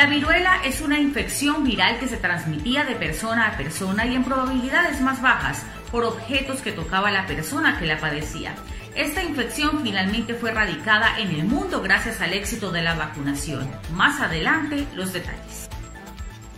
La viruela es una infección viral que se transmitía de persona a persona y en probabilidades más bajas por objetos que tocaba la persona que la padecía. Esta infección finalmente fue erradicada en el mundo gracias al éxito de la vacunación. Más adelante, los detalles.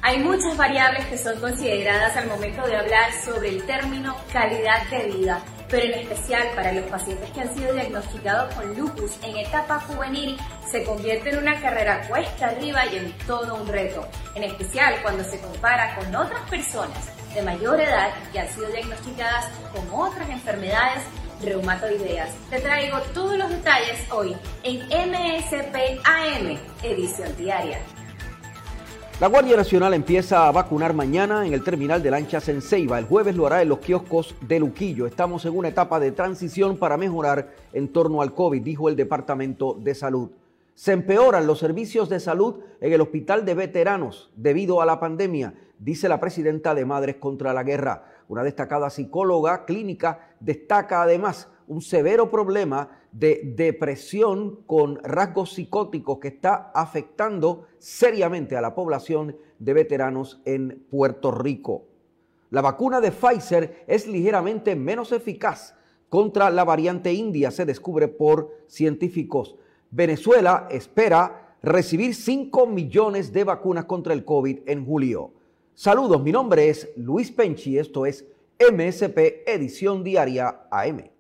Hay muchas variables que son consideradas al momento de hablar sobre el término calidad de vida, pero en especial para los pacientes que han sido diagnosticados con lupus en etapa juvenil, se convierte en una carrera cuesta arriba y en todo un reto, en especial cuando se compara con otras personas de mayor edad que han sido diagnosticadas con otras enfermedades reumatoideas. Te traigo todos los detalles hoy en MSP AM, edición diaria. La Guardia Nacional empieza a vacunar mañana en el terminal de lanchas en Ceiba. El jueves lo hará en los kioscos de Luquillo. Estamos en una etapa de transición para mejorar en torno al COVID, dijo el Departamento de Salud. Se empeoran los servicios de salud en el Hospital de Veteranos debido a la pandemia, dice la presidenta de Madres contra la Guerra. Una destacada psicóloga clínica destaca además un severo problema de depresión con rasgos psicóticos que está afectando seriamente a la población de veteranos en Puerto Rico. La vacuna de Pfizer es ligeramente menos eficaz contra la variante india, se descubre por científicos. Venezuela espera recibir 5 millones de vacunas contra el COVID en julio. Saludos, mi nombre es Luis Penchi, esto es MSP Edición Diaria AM.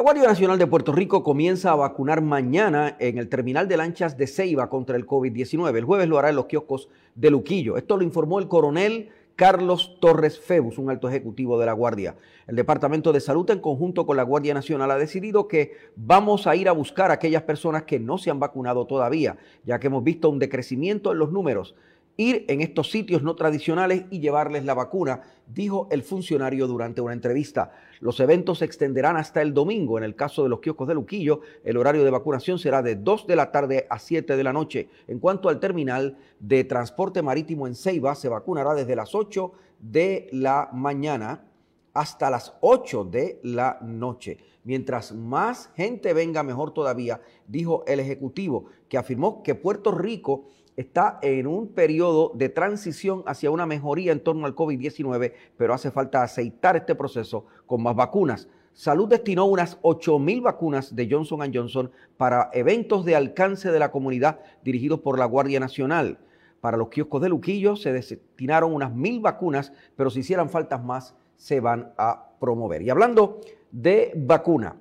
La Guardia Nacional de Puerto Rico comienza a vacunar mañana en el terminal de lanchas de Ceiba contra el COVID-19. El jueves lo hará en los kioscos de Luquillo. Esto lo informó el coronel Carlos Torres Febus, un alto ejecutivo de la Guardia. El Departamento de Salud, en conjunto con la Guardia Nacional, ha decidido que vamos a ir a buscar a aquellas personas que no se han vacunado todavía, ya que hemos visto un decrecimiento en los números ir en estos sitios no tradicionales y llevarles la vacuna, dijo el funcionario durante una entrevista. Los eventos se extenderán hasta el domingo. En el caso de los kioscos de Luquillo, el horario de vacunación será de 2 de la tarde a 7 de la noche. En cuanto al terminal de transporte marítimo en Ceiba, se vacunará desde las 8 de la mañana hasta las 8 de la noche. Mientras más gente venga, mejor todavía, dijo el Ejecutivo, que afirmó que Puerto Rico está en un periodo de transición hacia una mejoría en torno al COVID-19, pero hace falta aceitar este proceso con más vacunas. Salud destinó unas 8 mil vacunas de Johnson Johnson para eventos de alcance de la comunidad dirigidos por la Guardia Nacional. Para los kioscos de Luquillo se destinaron unas mil vacunas, pero si hicieran faltas más, se van a promover. Y hablando de vacuna,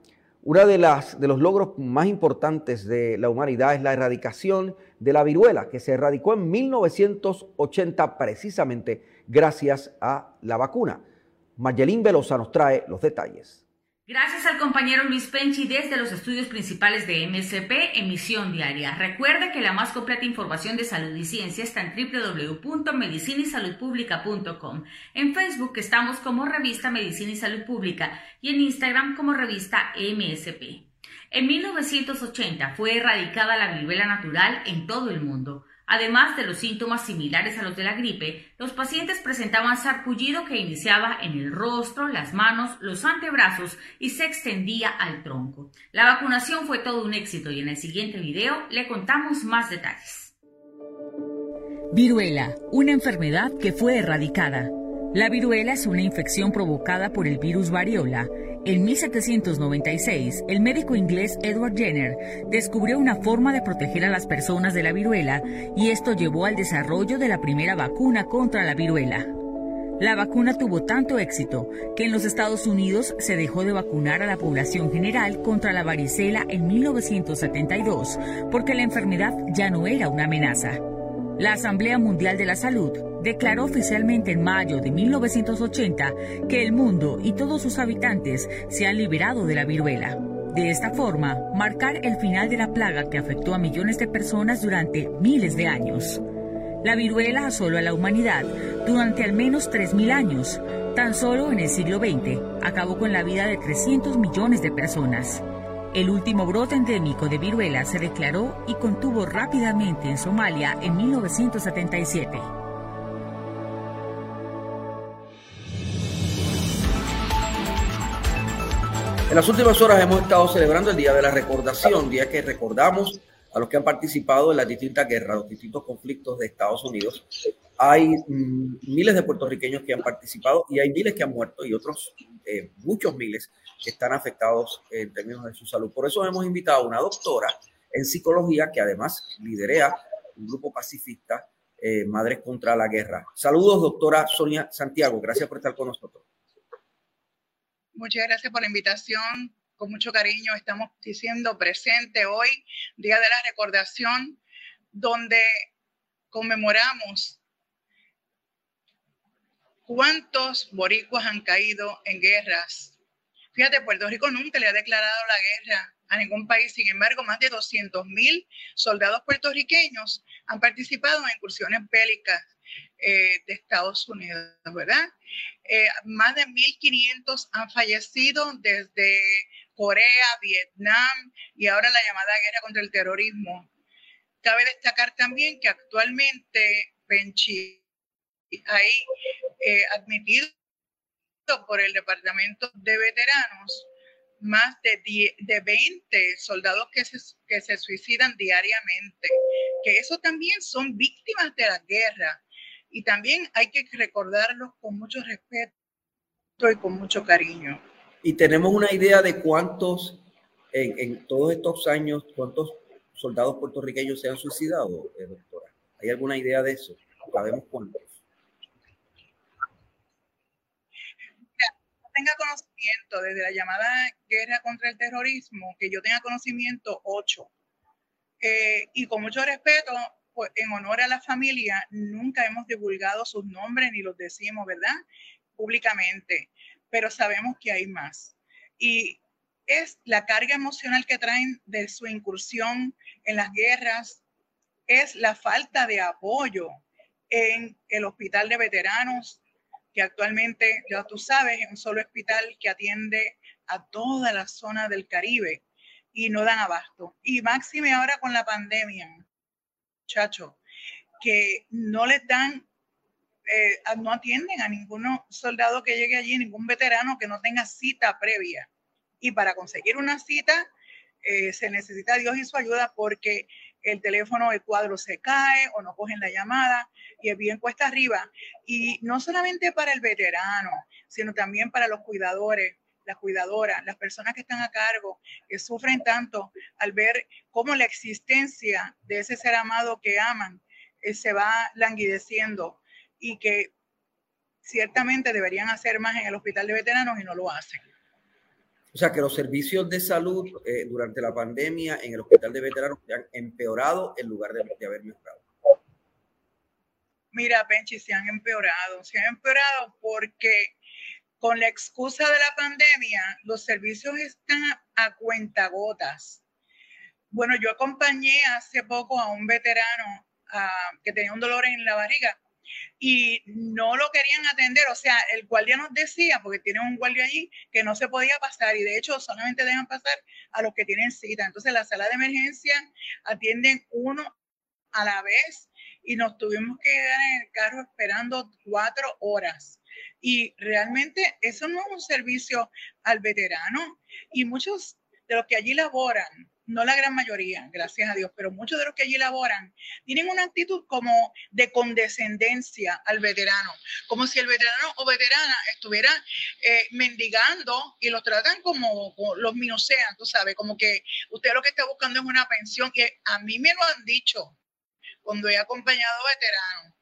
uno de, las, de los logros más importantes de la humanidad es la erradicación de la viruela, que se erradicó en 1980 precisamente gracias a la vacuna. Mayelín Velosa nos trae los detalles. Gracias al compañero Luis Penchi desde los estudios principales de MSP, emisión diaria. Recuerde que la más completa información de salud y ciencia está en www.medicinisaludpublica.com. En Facebook estamos como revista Medicina y Salud Pública y en Instagram como revista MSP. En 1980 fue erradicada la viruela natural en todo el mundo. Además de los síntomas similares a los de la gripe, los pacientes presentaban sarpullido que iniciaba en el rostro, las manos, los antebrazos y se extendía al tronco. La vacunación fue todo un éxito y en el siguiente video le contamos más detalles. Viruela, una enfermedad que fue erradicada. La viruela es una infección provocada por el virus variola en 1796, el médico inglés Edward Jenner descubrió una forma de proteger a las personas de la viruela y esto llevó al desarrollo de la primera vacuna contra la viruela. La vacuna tuvo tanto éxito que en los Estados Unidos se dejó de vacunar a la población general contra la varicela en 1972 porque la enfermedad ya no era una amenaza. La Asamblea Mundial de la Salud declaró oficialmente en mayo de 1980 que el mundo y todos sus habitantes se han liberado de la viruela. De esta forma, marcar el final de la plaga que afectó a millones de personas durante miles de años. La viruela asoló a la humanidad durante al menos 3.000 años. Tan solo en el siglo XX acabó con la vida de 300 millones de personas. El último brote endémico de viruela se declaró y contuvo rápidamente en Somalia en 1977. En las últimas horas hemos estado celebrando el Día de la Recordación, día que recordamos a los que han participado en las distintas guerras, los distintos conflictos de Estados Unidos. Hay mm, miles de puertorriqueños que han participado y hay miles que han muerto y otros, eh, muchos miles, que están afectados en términos de su salud. Por eso hemos invitado a una doctora en psicología que además liderea un grupo pacifista, eh, Madres contra la Guerra. Saludos, doctora Sonia Santiago. Gracias por estar con nosotros. Muchas gracias por la invitación con mucho cariño estamos diciendo presente hoy, Día de la Recordación, donde conmemoramos cuántos boricuas han caído en guerras. Fíjate, Puerto Rico nunca le ha declarado la guerra a ningún país. Sin embargo, más de 200 mil soldados puertorriqueños han participado en incursiones bélicas eh, de Estados Unidos, ¿verdad? Eh, más de 1.500 han fallecido desde Corea, Vietnam y ahora la llamada guerra contra el terrorismo. Cabe destacar también que actualmente Penchi hay eh, admitido por el Departamento de Veteranos más de, de 20 soldados que se, que se suicidan diariamente, que eso también son víctimas de la guerra y también hay que recordarlos con mucho respeto y con mucho cariño. Y tenemos una idea de cuántos, en, todos estos años, cuántos soldados puertorriqueños se han suicidado, eh, doctora. ¿Hay alguna idea de eso? ¿Sabemos cuántos? Tenga conocimiento desde la llamada guerra contra el terrorismo, que yo tenga conocimiento, ocho. Eh, y con mucho respeto, en honor a la familia, nunca hemos divulgado sus nombres ni los decimos, ¿verdad? Públicamente pero sabemos que hay más. Y es la carga emocional que traen de su incursión en las guerras, es la falta de apoyo en el hospital de veteranos, que actualmente, ya tú sabes, es un solo hospital que atiende a toda la zona del Caribe y no dan abasto. Y máxime ahora con la pandemia, muchachos, que no les dan eh, no atienden a ningún soldado que llegue allí, ningún veterano que no tenga cita previa. Y para conseguir una cita eh, se necesita Dios y su ayuda porque el teléfono, el cuadro se cae o no cogen la llamada y es bien cuesta arriba. Y no solamente para el veterano, sino también para los cuidadores, las cuidadoras, las personas que están a cargo, que sufren tanto al ver cómo la existencia de ese ser amado que aman eh, se va languideciendo y que ciertamente deberían hacer más en el hospital de veteranos y no lo hacen. O sea, que los servicios de salud eh, durante la pandemia en el hospital de veteranos se han empeorado en lugar de, haber mejorado. Mira, Penchi, se han empeorado. Se han empeorado porque con la excusa de la pandemia, los servicios están a cuentagotas. Bueno, yo acompañé hace poco a un veterano que tenía un dolor en la barriga y no lo querían atender. O sea, el guardia nos decía, porque tiene un guardia allí, que no se podía pasar y de hecho solamente dejan pasar a los que tienen cita. Entonces, la sala de emergencia atienden uno a la vez y nos tuvimos que quedar en el carro esperando cuatro horas. Y realmente eso no es un servicio al veterano. Y muchos de los que allí laboran no la gran mayoría, gracias a Dios, pero muchos de los que allí laboran tienen una actitud como de condescendencia al veterano, como si el veterano o veterana estuviera eh, mendigando y los tratan como, los minusean, tú sabes, como que usted lo que está buscando es una pensión, que a mí me lo han dicho cuando he acompañado a veteranos,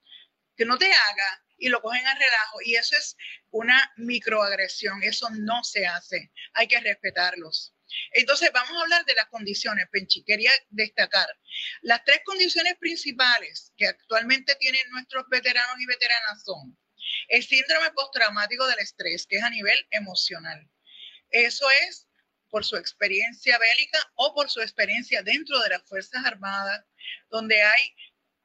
que no te haga y lo cogen a relajo. Y eso es una microagresión, eso no se hace, hay que respetarlos. Entonces, vamos a hablar de las condiciones, Penchi. Quería destacar las tres condiciones principales que actualmente tienen nuestros veteranos y veteranas son el síndrome postraumático del estrés, que es a nivel emocional. Eso es por su experiencia bélica o por su experiencia dentro de las Fuerzas Armadas, donde hay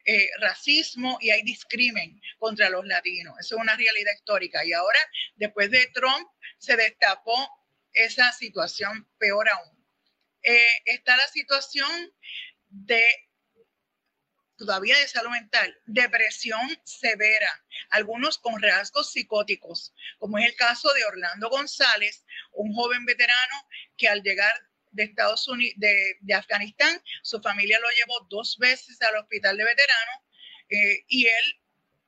eh, racismo y hay discrimen contra los latinos. Eso es una realidad histórica. Y ahora, después de Trump, se destapó esa situación peor aún. Eh, está la situación de todavía de salud mental, depresión severa, algunos con rasgos psicóticos, como es el caso de Orlando González, un joven veterano que al llegar de Estados Unidos, de, Afganistán, su familia lo llevó dos veces al hospital de veteranos eh, y él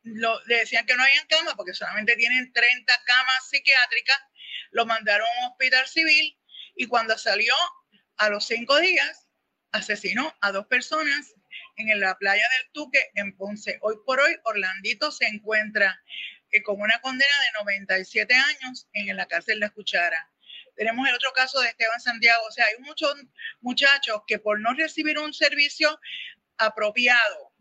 le decían que no había cama porque solamente tienen 30 camas psiquiátricas, lo mandaron a un hospital civil y cuando salió a los cinco días asesinó a dos personas en la playa del Tuque, en Ponce. Hoy por hoy, Orlandito se encuentra eh, con una condena de 97 años en la cárcel de Cuchara. Tenemos el otro caso de Esteban Santiago. O sea, hay muchos muchachos que por no recibir un servicio apropiado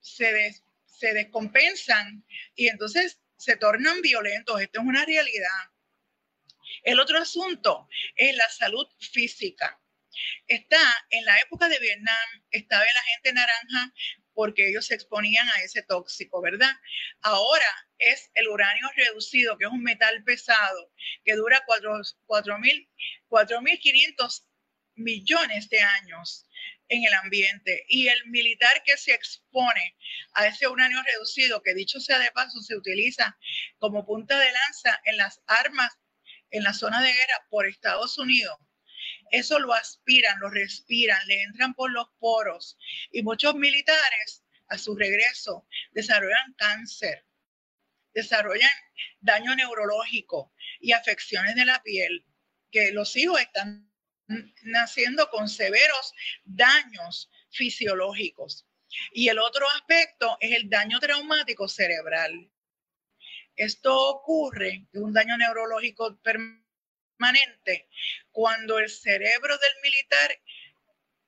se, descompensan y entonces se tornan violentos. Esto es una realidad. El otro asunto es la salud física. Está en la época de Vietnam, estaba la gente naranja porque ellos se exponían a ese tóxico, ¿verdad? Ahora es el uranio reducido, que es un metal pesado, que dura 4.500 millones de años en el ambiente. Y el militar que se expone a ese uranio reducido, que dicho sea de paso, se utiliza como punta de lanza en las armas en la zona de guerra por Estados Unidos, eso lo aspiran, lo respiran, le entran por los poros. Y muchos militares, a su regreso, desarrollan cáncer, desarrollan daño neurológico y afecciones de la piel, que los hijos están naciendo con severos daños fisiológicos. Y el otro aspecto es el daño traumático cerebral. Esto ocurre, un daño neurológico permanente, cuando el cerebro del militar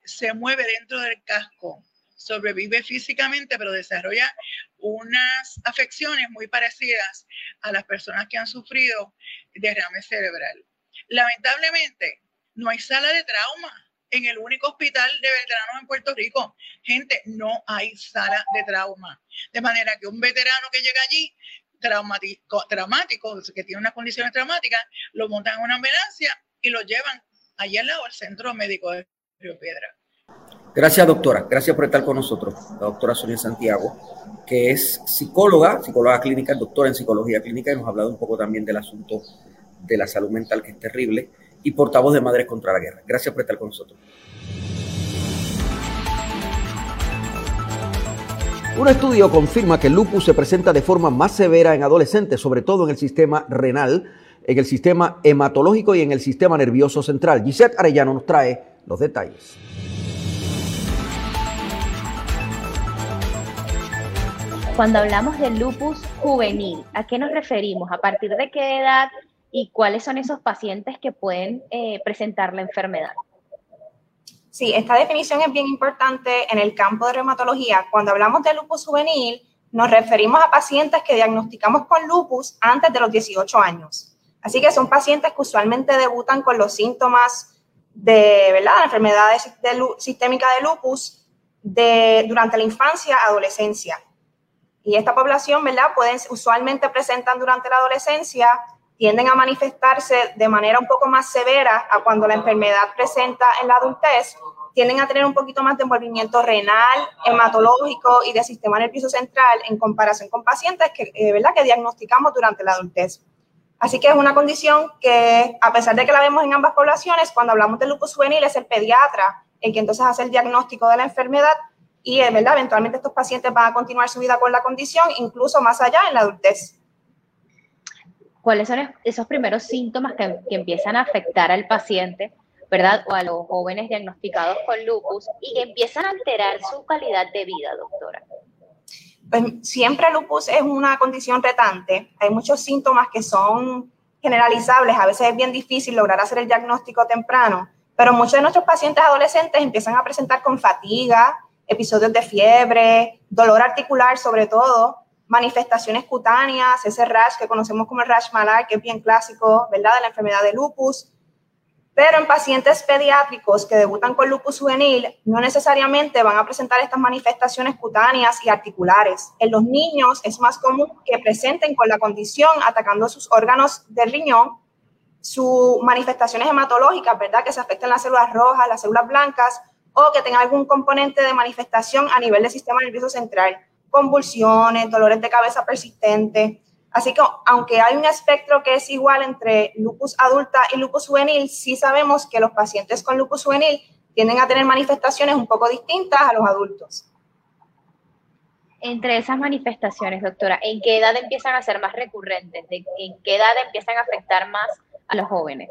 se mueve dentro del casco, sobrevive físicamente, pero desarrolla unas afecciones muy parecidas a las personas que han sufrido derrame cerebral. Lamentablemente, no hay sala de trauma en el único hospital de veteranos en Puerto Rico. Gente, no hay sala de trauma. De manera que un veterano que llega allí traumático, que tiene unas condiciones traumáticas, lo montan en una ambulancia y lo llevan allá al lado al centro médico de Río Piedra. Gracias, doctora. Gracias por estar con nosotros, la doctora Sonia Santiago, que es psicóloga, psicóloga clínica, doctora en psicología clínica, y nos ha hablado un poco también del asunto de la salud mental, que es terrible, y portavoz de Madres contra la Guerra. Gracias por estar con nosotros. Un estudio confirma que el lupus se presenta de forma más severa en adolescentes, sobre todo en el sistema renal, en el sistema hematológico y en el sistema nervioso central. Gisette Arellano nos trae los detalles. Cuando hablamos del lupus juvenil, ¿a qué nos referimos? ¿A partir de qué edad y cuáles son esos pacientes que pueden eh, presentar la enfermedad? Sí, esta definición es bien importante en el campo de reumatología. Cuando hablamos de lupus juvenil, nos referimos a pacientes que diagnosticamos con lupus antes de los 18 años. Así que son pacientes que usualmente debutan con los síntomas de, ¿verdad? La enfermedad sistémica de lupus de, durante la infancia, adolescencia. Y esta población, ¿verdad? Usualmente presentan durante la adolescencia tienden a manifestarse de manera un poco más severa a cuando la enfermedad presenta en la adultez, tienden a tener un poquito más de envolvimiento renal, hematológico y de sistema nervioso central en comparación con pacientes que, eh, ¿verdad? que diagnosticamos durante la adultez. Así que es una condición que, a pesar de que la vemos en ambas poblaciones, cuando hablamos de lupus juvenil es el pediatra el que entonces hace el diagnóstico de la enfermedad y, eh, ¿verdad? Eventualmente estos pacientes van a continuar su vida con la condición, incluso más allá en la adultez cuáles son esos primeros síntomas que, empiezan a afectar al paciente, ¿verdad? O a los jóvenes diagnosticados con lupus y que empiezan a alterar su calidad de vida, doctora. Pues siempre lupus es una condición retante. Hay muchos síntomas que son generalizables. A veces es bien difícil lograr hacer el diagnóstico temprano, pero muchos de nuestros pacientes adolescentes empiezan a presentar con fatiga, episodios de fiebre, dolor articular sobre todo, manifestaciones cutáneas, ese rash que conocemos como el rash malar, que es bien clásico, ¿verdad?, de la enfermedad de lupus. Pero en pacientes pediátricos que debutan con lupus juvenil, no necesariamente van a presentar estas manifestaciones cutáneas y articulares. En los niños es más común que presenten con la condición atacando sus órganos del riñón, sus manifestaciones hematológicas, ¿verdad?, que se afecten las células rojas, las células blancas, o que tenga algún componente de manifestación a nivel del sistema nervioso central convulsiones, dolores de cabeza persistentes. Así que aunque hay un espectro que es igual entre lupus adulta y lupus juvenil, sí sabemos que los pacientes con lupus juvenil tienden a tener manifestaciones un poco distintas a los adultos. Entre esas manifestaciones, doctora, ¿en qué edad empiezan a ser más recurrentes? ¿En qué edad empiezan a afectar más a los jóvenes?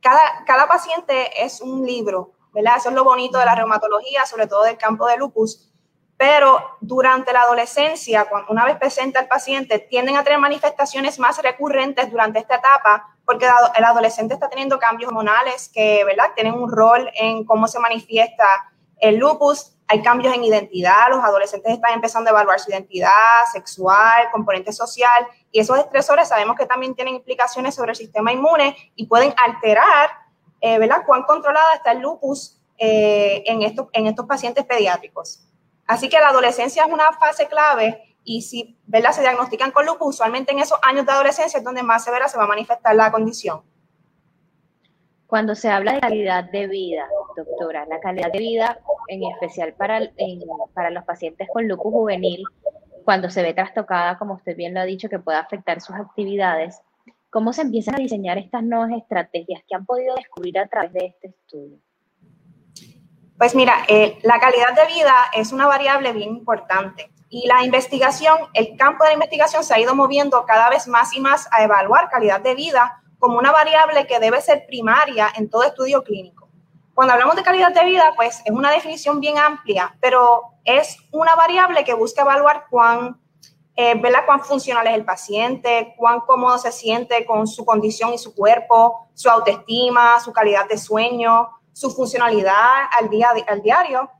Cada, cada paciente es un libro, ¿verdad? Eso es lo bonito de la reumatología, sobre todo del campo de lupus pero durante la adolescencia, cuando una vez presenta el paciente, tienden a tener manifestaciones más recurrentes durante esta etapa porque el adolescente está teniendo cambios hormonales que, ¿verdad?, tienen un rol en cómo se manifiesta el lupus. Hay cambios en identidad, los adolescentes están empezando a evaluar su identidad sexual, componente social, y esos estresores sabemos que también tienen implicaciones sobre el sistema inmune y pueden alterar, eh, ¿verdad?, cuán controlada está el lupus eh, en, estos, en estos pacientes pediátricos. Así que la adolescencia es una fase clave y si ¿verdad? se diagnostican con lupus, usualmente en esos años de adolescencia es donde más severa se va a manifestar la condición. Cuando se habla de calidad de vida, doctora, la calidad de vida en especial para, para los pacientes con lupus juvenil, cuando se ve trastocada, como usted bien lo ha dicho, que puede afectar sus actividades, ¿cómo se empiezan a diseñar estas nuevas estrategias que han podido descubrir a través de este estudio? Pues mira, eh, la calidad de vida es una variable bien importante y la investigación, el campo de la investigación se ha ido moviendo cada vez más y más a evaluar calidad de vida como una variable que debe ser primaria en todo estudio clínico. Cuando hablamos de calidad de vida, pues es una definición bien amplia, pero es una variable que busca evaluar cuán, eh, cuán funcional es el paciente, cuán cómodo se siente con su condición y su cuerpo, su autoestima, su calidad de sueño, su funcionalidad al, día, al diario.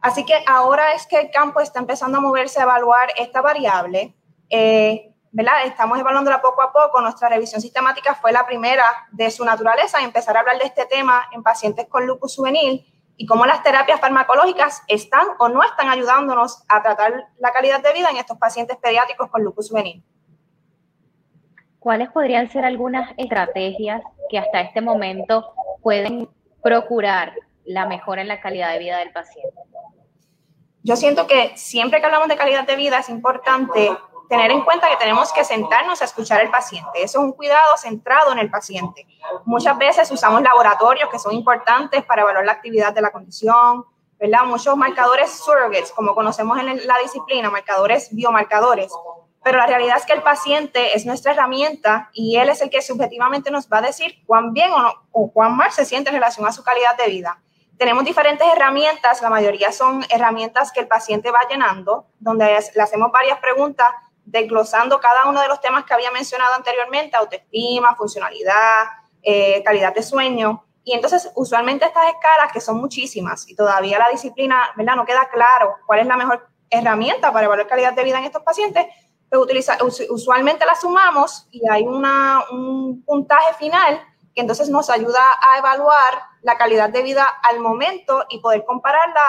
Así que ahora es que el campo está empezando a moverse a evaluar esta variable. Eh, ¿verdad? Estamos evaluándola poco a poco. Nuestra revisión sistemática fue la primera de su naturaleza, empezar a hablar de este tema en pacientes con lupus juvenil y cómo las terapias farmacológicas están o no están ayudándonos a tratar la calidad de vida en estos pacientes pediátricos con lupus juvenil. ¿Cuáles podrían ser algunas estrategias que hasta este momento pueden procurar la mejora en la calidad de vida del paciente? Yo siento que siempre que hablamos de calidad de vida es importante tener en cuenta que tenemos que sentarnos a escuchar al paciente. Eso es un cuidado centrado en el paciente. Muchas veces usamos laboratorios que son importantes para evaluar la actividad de la condición, ¿verdad? Muchos marcadores surrogates, como conocemos en la disciplina, marcadores biomarcadores, pero la realidad es que el paciente es nuestra herramienta y él es el que subjetivamente nos va a decir cuán bien o, o cuán mal se siente en relación a su calidad de vida. Tenemos diferentes herramientas, la mayoría son herramientas que el paciente va llenando, donde le hacemos varias preguntas desglosando cada uno de los temas que había mencionado anteriormente, autoestima, funcionalidad, eh, calidad de sueño. Y entonces, usualmente estas escalas, que son muchísimas, y todavía la disciplina, ¿verdad? No queda claro cuál es la mejor herramienta para evaluar calidad de vida en estos pacientes, usualmente la sumamos y hay una, un puntaje final que entonces nos ayuda a evaluar la calidad de vida al momento y poder compararla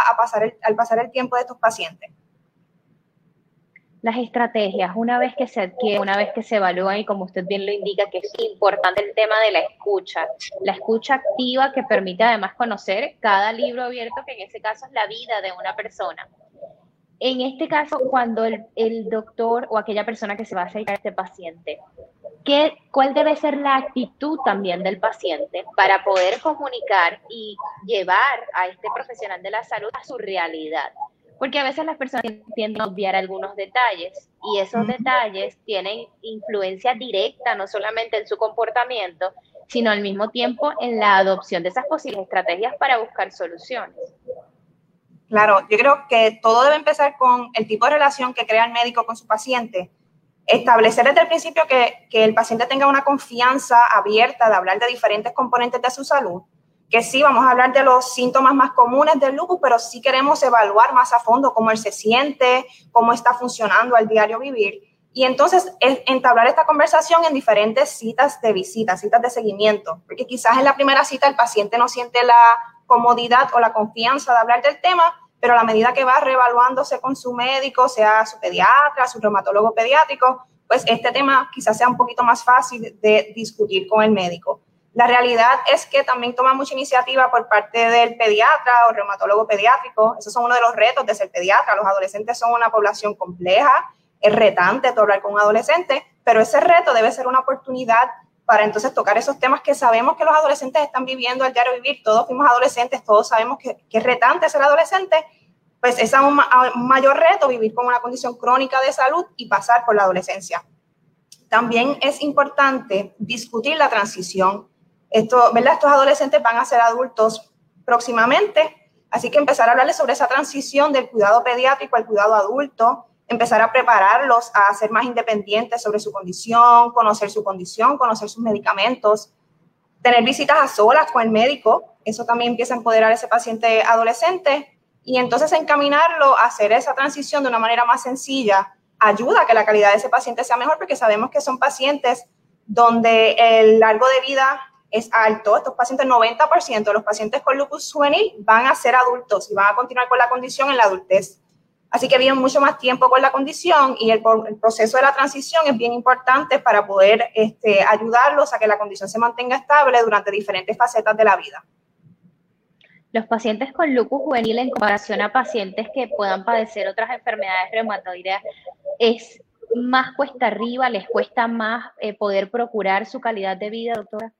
al pasar el tiempo de estos pacientes. Las estrategias, una vez que se adquiere, una vez que se evalúan y como usted bien lo indica, que es importante el tema de la escucha, la escucha activa que permite además conocer cada libro abierto, que en ese caso es la vida de una persona en este caso, cuando el, doctor o aquella persona que se va a acercar a este paciente, ¿qué, ¿cuál debe ser la actitud también del paciente para poder comunicar y llevar a este profesional de la salud a su realidad? Porque a veces las personas tienden a obviar algunos detalles y esos detalles tienen influencia directa no solamente en su comportamiento, sino al mismo tiempo en la adopción de esas posibles estrategias para buscar soluciones. Claro, yo creo que todo debe empezar con el tipo de relación que crea el médico con su paciente. Establecer desde el principio que, que el paciente tenga una confianza abierta de hablar de diferentes componentes de su salud que sí, vamos a hablar de los síntomas más comunes del lupus, pero sí queremos evaluar más a fondo cómo él se siente, cómo está funcionando al diario vivir. Y entonces entablar esta conversación en diferentes citas de visita, citas de seguimiento, porque quizás en la primera cita el paciente no siente la comodidad o la confianza de hablar del tema, pero a la medida que va reevaluándose con su médico, sea su pediatra, su reumatólogo pediátrico, pues este tema quizás sea un poquito más fácil de discutir con el médico. La realidad es que también toma mucha iniciativa por parte del pediatra o reumatólogo pediátrico. Esos son uno de los retos de ser pediatra. Los adolescentes son una población compleja, es retante hablar con un adolescente, pero ese reto debe ser una oportunidad para entonces tocar esos temas que sabemos que los adolescentes están viviendo al diario vivir. Todos fuimos adolescentes, todos sabemos que, es retante ser adolescente, pues es un mayor reto vivir con una condición crónica de salud y pasar por la adolescencia. También es importante discutir la transición esto, ¿verdad? Estos adolescentes van a ser adultos próximamente, así que empezar a hablarles sobre esa transición del cuidado pediátrico al cuidado adulto, empezar a prepararlos a ser más independientes sobre su condición, conocer su condición, conocer sus medicamentos, tener visitas a solas con el médico, eso también empieza a empoderar a ese paciente adolescente y entonces encaminarlo a hacer esa transición de una manera más sencilla ayuda a que la calidad de ese paciente sea mejor porque sabemos que son pacientes donde el largo de vida es alto. Estos pacientes, 90% de los pacientes con lupus juvenil van a ser adultos y van a continuar con la condición en la adultez. Así que viven mucho más tiempo con la condición y el, proceso de la transición es bien importante para poder este, ayudarlos a que la condición se mantenga estable durante diferentes facetas de la vida. Los pacientes con lupus juvenil en comparación a pacientes que puedan padecer otras enfermedades reumatoideas es más cuesta arriba, les cuesta más eh, poder procurar su calidad de vida, doctora.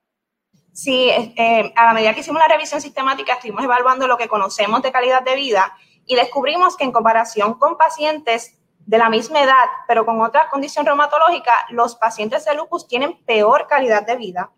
Sí, eh, a la medida que hicimos la revisión sistemática, estuvimos evaluando lo que conocemos de calidad de vida y descubrimos que en comparación con pacientes de la misma edad, pero con otra condición reumatológica, los pacientes de lupus tienen peor calidad de vida.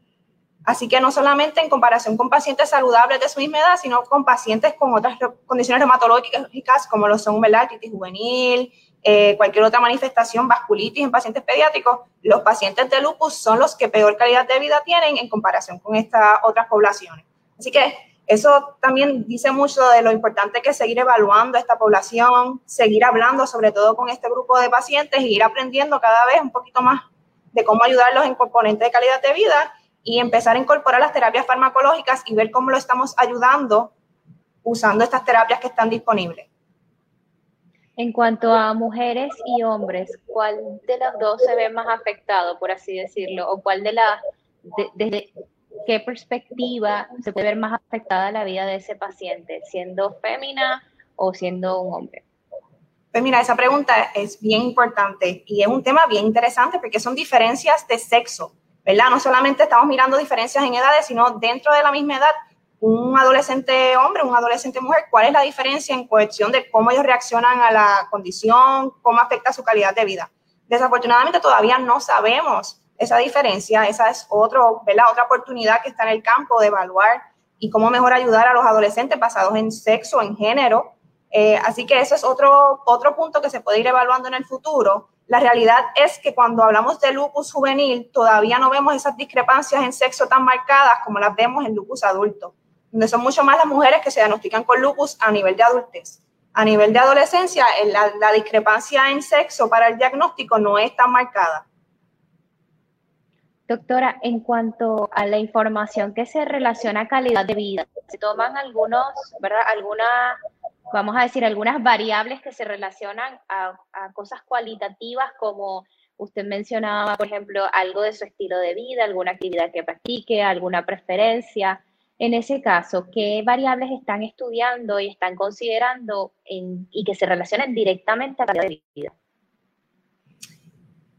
Así que no solamente en comparación con pacientes saludables de su misma edad, sino con pacientes con otras condiciones reumatológicas como lo son la artritis juvenil, eh, cualquier otra manifestación, vasculitis en pacientes pediátricos, los pacientes de lupus son los que peor calidad de vida tienen en comparación con estas otras poblaciones. Así que eso también dice mucho de lo importante que es seguir evaluando esta población, seguir hablando sobre todo con este grupo de pacientes ir aprendiendo cada vez un poquito más de cómo ayudarlos en componentes de calidad de vida y empezar a incorporar las terapias farmacológicas y ver cómo lo estamos ayudando usando estas terapias que están disponibles. En cuanto a mujeres y hombres, ¿cuál de los dos se ve más afectado, por así decirlo? ¿O cuál de las, desde qué perspectiva se puede ver más afectada la vida de ese paciente, siendo fémina o siendo un hombre? Pues mira, esa pregunta es bien importante y es un tema bien interesante porque son diferencias de sexo, ¿verdad? No solamente estamos mirando diferencias en edades, sino dentro de la misma edad un adolescente hombre, un adolescente mujer, cuál es la diferencia en cuestión de cómo ellos reaccionan a la condición, cómo afecta su calidad de vida. Desafortunadamente todavía no sabemos esa diferencia, esa es otro, otra oportunidad que está en el campo de evaluar y cómo mejor ayudar a los adolescentes basados en sexo, en género. Eh, así que eso es otro, otro punto que se puede ir evaluando en el futuro. La realidad es que cuando hablamos de lupus juvenil, todavía no vemos esas discrepancias en sexo tan marcadas como las vemos en lupus adulto donde son mucho más las mujeres que se diagnostican con lupus a nivel de adultez. A nivel de adolescencia, la, la discrepancia en sexo para el diagnóstico no es tan marcada. Doctora, en cuanto a la información que se relaciona a calidad de vida, se toman algunos, ¿verdad? Algunas, vamos a decir, algunas variables que se relacionan a, cosas cualitativas como usted mencionaba, por ejemplo, algo de su estilo de vida, alguna actividad que practique, alguna preferencia. En ese caso, ¿qué variables están estudiando y están considerando y que se relacionen directamente a calidad de vida?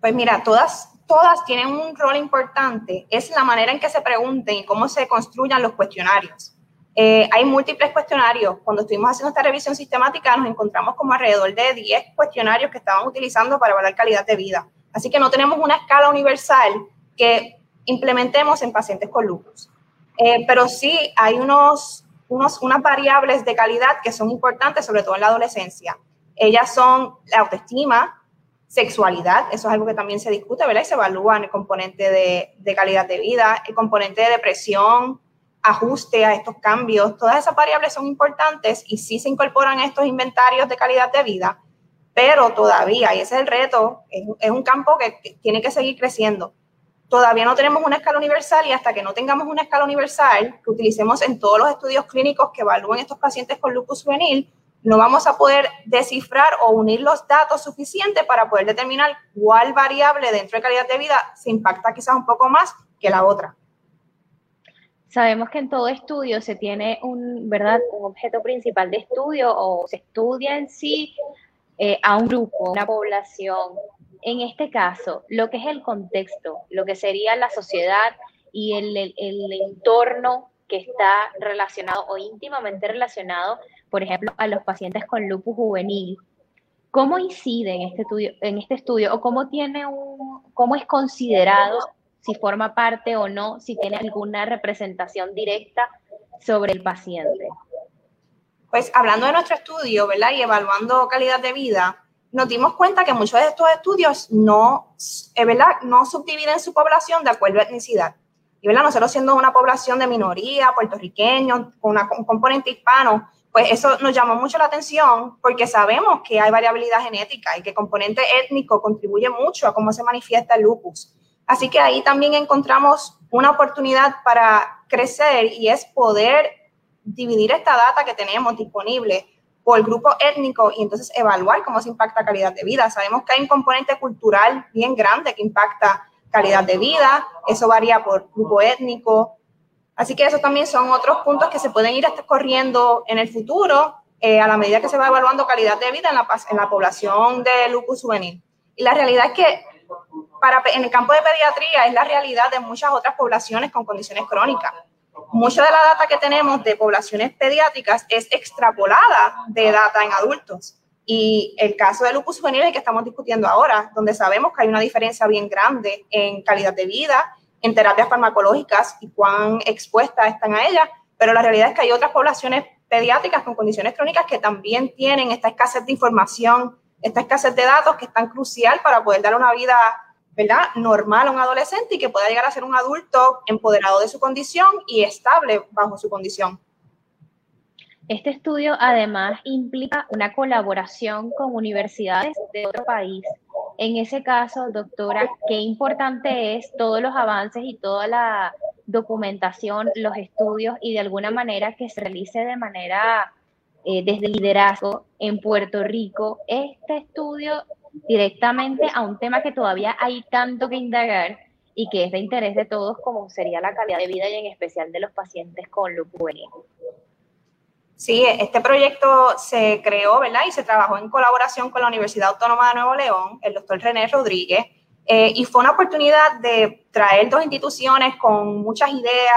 Pues mira, todas, todas tienen un rol importante. Es la manera en que se pregunten y cómo se construyan los cuestionarios. Eh, hay múltiples cuestionarios. Cuando estuvimos haciendo esta revisión sistemática, nos encontramos como alrededor de 10 cuestionarios que estaban utilizando para evaluar calidad de vida. Así que no tenemos una escala universal que implementemos en pacientes con lupus. Eh, pero sí hay unos unos, unas variables de calidad que son importantes, sobre todo en la adolescencia. Ellas son la autoestima, sexualidad, eso es algo que también se discute, ¿verdad? Y se evalúa en el componente de, de calidad de vida, el componente de depresión, ajuste a estos cambios, todas esas variables son importantes y sí se incorporan a estos inventarios de calidad de vida, pero todavía, y ese es el reto, es, un campo que tiene que seguir creciendo. Todavía no tenemos una escala universal y hasta que no tengamos una escala universal que utilicemos en todos los estudios clínicos que evalúen estos pacientes con lupus juvenil, no vamos a poder descifrar o unir los datos suficientes para poder determinar cuál variable dentro de calidad de vida se impacta quizás un poco más que la otra. Sabemos que en todo estudio se tiene un, ¿verdad? un objeto principal de estudio o se estudia en sí eh, a un grupo, una población. En este caso, lo que es el contexto, lo que sería la sociedad y el, el, entorno que está relacionado o íntimamente relacionado, por ejemplo, a los pacientes con lupus juvenil. ¿Cómo incide en este estudio, en este estudio o cómo tiene un, cómo es considerado si forma parte o no, si tiene alguna representación directa sobre el paciente. Pues hablando de nuestro estudio, ¿verdad? Y evaluando calidad de vida, nos dimos cuenta que muchos de estos estudios no, eh, ¿verdad? No subdividen su población de acuerdo a etnicidad. Y, ¿verdad? Nosotros siendo una población de minoría, puertorriqueños, con un componente hispano, pues eso nos llamó mucho la atención porque sabemos que hay variabilidad genética y que el componente étnico contribuye mucho a cómo se manifiesta el lupus. Así que ahí también encontramos una oportunidad para crecer y es poder dividir esta data que tenemos disponible por grupo étnico y entonces evaluar cómo se impacta calidad de vida. Sabemos que hay un componente cultural bien grande que impacta calidad de vida, eso varía por grupo étnico. Así que esos también son otros puntos que se pueden ir corriendo en el futuro eh, a la medida que se va evaluando calidad de vida en la, en la población de lupus juvenil. Y la realidad es que para, en el campo de pediatría es la realidad de muchas otras poblaciones con condiciones crónicas. Mucha de la data que tenemos de poblaciones pediátricas es extrapolada de data en adultos. Y el caso de lupus juvenil es el que estamos discutiendo ahora, donde sabemos que hay una diferencia bien grande en calidad de vida, en terapias farmacológicas y cuán expuestas están a ellas, pero la realidad es que hay otras poblaciones pediátricas con condiciones crónicas que también tienen esta escasez de información, esta escasez de datos que es tan crucial para poder dar una vida ¿verdad? normal a un adolescente y que pueda llegar a ser un adulto empoderado de su condición y estable bajo su condición. Este estudio además implica una colaboración con universidades de otro país. En ese caso, doctora, qué importante es todos los avances y toda la documentación, los estudios y de alguna manera que se realice de manera eh, desde liderazgo en Puerto Rico este estudio directamente a un tema que todavía hay tanto que indagar y que es de interés de todos, como sería la calidad de vida y en especial de los pacientes con lupus. Sí, este proyecto se creó, ¿verdad? Y se trabajó en colaboración con la Universidad Autónoma de Nuevo León, el doctor René Rodríguez, eh, y fue una oportunidad de traer dos instituciones con muchas ideas,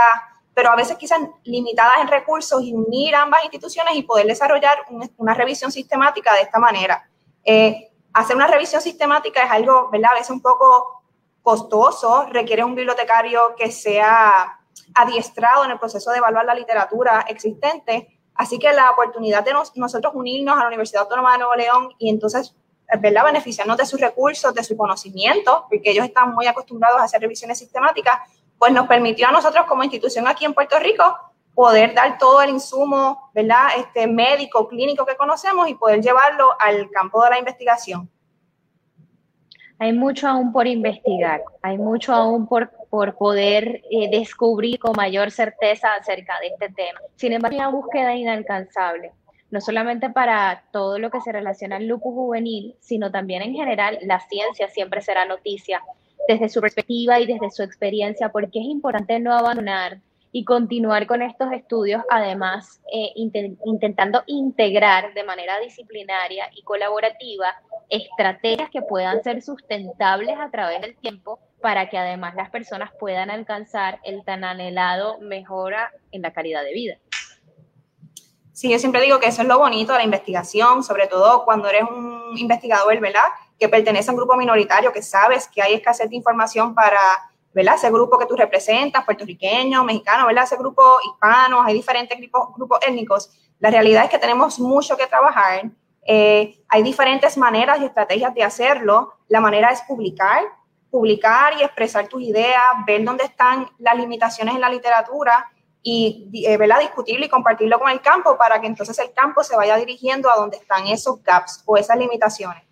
pero a veces quizás limitadas en recursos y unir ambas instituciones y poder desarrollar una revisión sistemática de esta manera. Eh, hacer una revisión sistemática es algo, ¿verdad? A veces un poco costoso, requiere un bibliotecario que sea adiestrado en el proceso de evaluar la literatura existente. Así que la oportunidad de nosotros unirnos a la Universidad Autónoma de Nuevo León y entonces, ¿verdad? Beneficiarnos de sus recursos, de su conocimiento, porque ellos están muy acostumbrados a hacer revisiones sistemáticas, pues nos permitió a nosotros como institución aquí en Puerto Rico poder dar todo el insumo, ¿verdad? Este médico, clínico que conocemos y poder llevarlo al campo de la investigación. Hay mucho aún por investigar, hay mucho aún por, por poder eh, descubrir con mayor certeza acerca de este tema. Sin embargo, una búsqueda inalcanzable, no solamente para todo lo que se relaciona al lupus juvenil, sino también en general, la ciencia siempre será noticia desde su perspectiva y desde su experiencia, porque es importante no abandonar y continuar con estos estudios, además eh, intentando integrar de manera disciplinaria y colaborativa estrategias que puedan ser sustentables a través del tiempo para que además las personas puedan alcanzar el tan anhelado mejora en la calidad de vida. Sí, yo siempre digo que eso es lo bonito de la investigación, sobre todo cuando eres un investigador, ¿verdad? Que pertenece a un grupo minoritario, que sabes que hay escasez de información para ¿verdad? Ese grupo que tú representas, puertorriqueño, mexicano, ¿verdad? Ese grupo hispano, hay diferentes grupos, étnicos. La realidad es que tenemos mucho que trabajar. Eh, hay diferentes maneras y estrategias de hacerlo. La manera es publicar, publicar y expresar tus ideas, ver dónde están las limitaciones en la literatura y eh, ¿verdad? discutirlo y compartirlo con el campo para que entonces el campo se vaya dirigiendo a donde están esos gaps o esas limitaciones.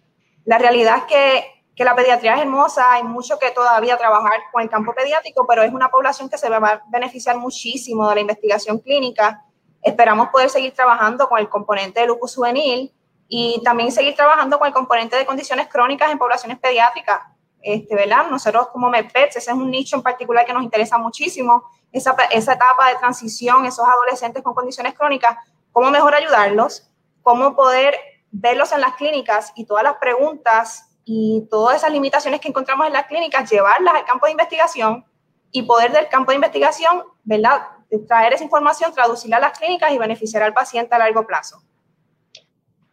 La realidad es que, que la pediatría es hermosa, hay mucho que todavía trabajar con el campo pediátrico, pero es una población que se va a beneficiar muchísimo de la investigación clínica. Esperamos poder seguir trabajando con el componente de lupus juvenil y también seguir trabajando con el componente de condiciones crónicas en poblaciones pediátricas. Este, ¿verdad? Nosotros como MedPets, ese es un nicho en particular que nos interesa muchísimo, esa, esa etapa de transición, esos adolescentes con condiciones crónicas, cómo mejor ayudarlos, cómo poder verlos en las clínicas y todas las preguntas y todas esas limitaciones que encontramos en las clínicas, llevarlas al campo de investigación y poder del campo de investigación, ¿verdad? Traer esa información, traducirla a las clínicas y beneficiar al paciente a largo plazo.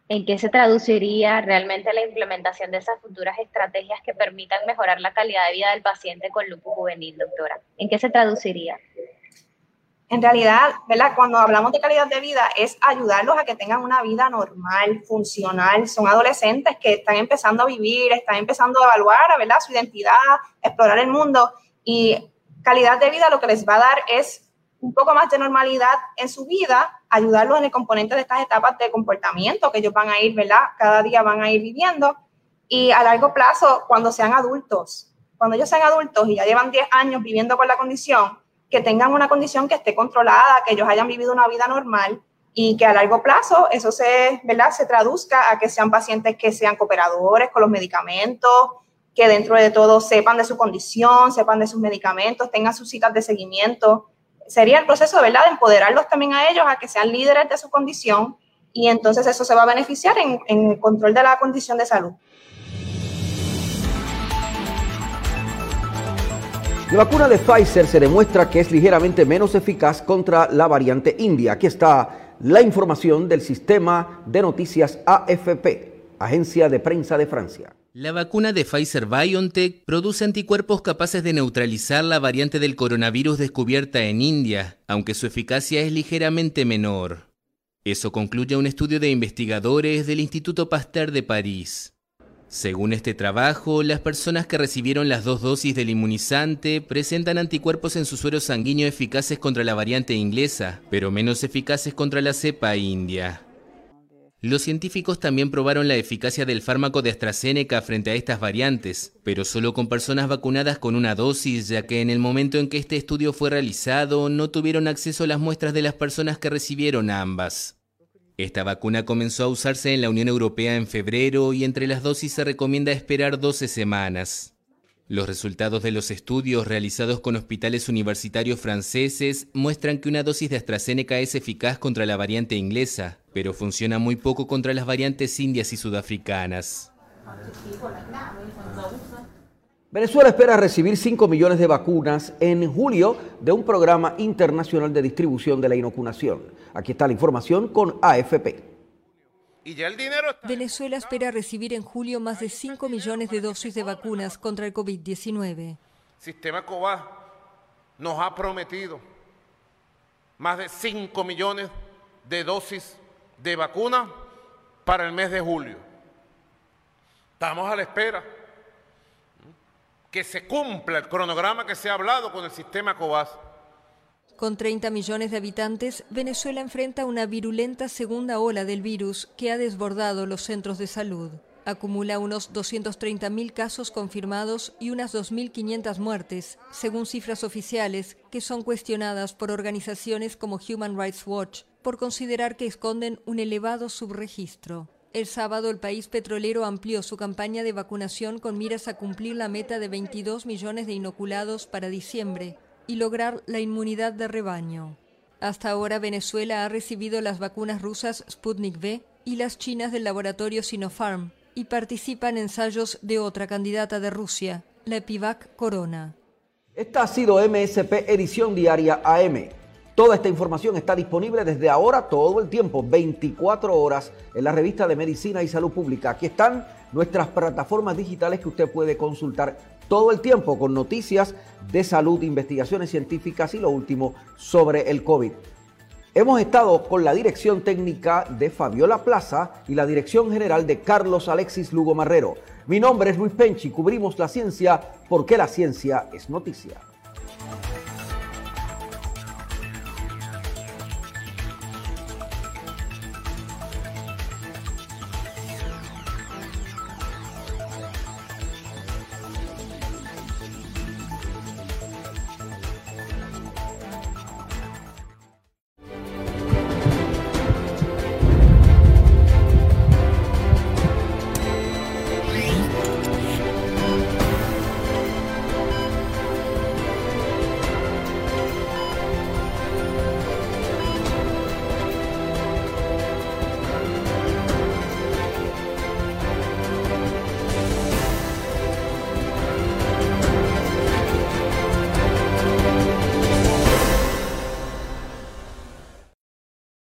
¿En qué se traduciría realmente la implementación de esas futuras estrategias que permitan mejorar la calidad de vida del paciente con lupus juvenil, doctora? ¿En qué se traduciría? En realidad, ¿verdad? Cuando hablamos de calidad de vida es ayudarlos a que tengan una vida normal, funcional. Son adolescentes que están empezando a vivir, están empezando a evaluar, ¿verdad? Su identidad, explorar el mundo y calidad de vida lo que les va a dar es un poco más de normalidad en su vida, ayudarlos en el componente de estas etapas de comportamiento que ellos van a ir, ¿verdad? Cada día van a ir viviendo. Y a largo plazo, cuando sean adultos, cuando ellos sean adultos y ya llevan 10 años viviendo con la condición, que tengan una condición que esté controlada, que ellos hayan vivido una vida normal y que a largo plazo eso se, ¿verdad? se traduzca a que sean pacientes que sean cooperadores con los medicamentos, que dentro de todo sepan de su condición, sepan de sus medicamentos, tengan sus citas de seguimiento sería el proceso, ¿verdad?, de empoderarlos también a ellos, a que sean líderes de su condición y entonces eso se va a beneficiar en, en el control de la condición de salud. La vacuna de Pfizer se demuestra que es ligeramente menos eficaz contra la variante india. Aquí está la información del sistema de noticias AFP, Agencia de Prensa de Francia. La vacuna de Pfizer BioNTech produce anticuerpos capaces de neutralizar la variante del coronavirus descubierta en India, aunque su eficacia es ligeramente menor. Eso concluye un estudio de investigadores del Instituto Pasteur de París. Según este trabajo, las personas que recibieron las dos dosis del inmunizante presentan anticuerpos en su suero sanguíneo eficaces contra la variante inglesa, pero menos eficaces contra la cepa india. Los científicos también probaron la eficacia del fármaco de AstraZeneca frente a estas variantes, pero solo con personas vacunadas con una dosis, ya que en el momento en que este estudio fue realizado no tuvieron acceso a las muestras de las personas que recibieron ambas. Esta vacuna comenzó a usarse en la Unión Europea en febrero y entre las dosis se recomienda esperar 12 semanas. Los resultados de los estudios realizados con hospitales universitarios franceses muestran que una dosis de AstraZeneca es eficaz contra la variante inglesa, pero funciona muy poco contra las variantes indias y sudafricanas. Venezuela espera recibir 5 millones de vacunas en julio de un programa internacional de distribución de la inocunación. Aquí está la información con AFP. Venezuela espera recibir en julio más de 5 millones de dosis de vacunas contra el COVID-19. Sistema COVAX nos ha prometido más de 5 millones de dosis de vacuna para el mes de julio. Estamos a la espera que se cumpla el cronograma que se ha hablado con el sistema COVAX con 30 millones de habitantes, Venezuela enfrenta una virulenta segunda ola del virus que ha desbordado los centros de salud. Acumula unos 230.000 casos confirmados y unas 2.500 muertes, según cifras oficiales que son cuestionadas por organizaciones como Human Rights Watch por considerar que esconden un elevado subregistro. El sábado el país petrolero amplió su campaña de vacunación con miras a cumplir la meta de 22 millones de inoculados para diciembre, y lograr la inmunidad de rebaño. Hasta ahora Venezuela ha recibido las vacunas rusas Sputnik V y las chinas del laboratorio Sinopharm y participa en ensayos de otra candidata de Rusia, la Epivac Corona. Esta ha sido MSP Edición Diaria AM. Toda esta información está disponible desde ahora todo el tiempo, 24 horas, en la revista de Medicina y Salud Pública. Aquí están nuestras plataformas digitales que usted puede consultar todo el tiempo con noticias de salud, investigaciones científicas y lo último sobre el COVID. Hemos estado con la dirección técnica de Fabiola Plaza y la dirección general de Carlos Alexis Lugo Marrero. Mi nombre es Luis Penchi, cubrimos la ciencia porque la ciencia es noticia.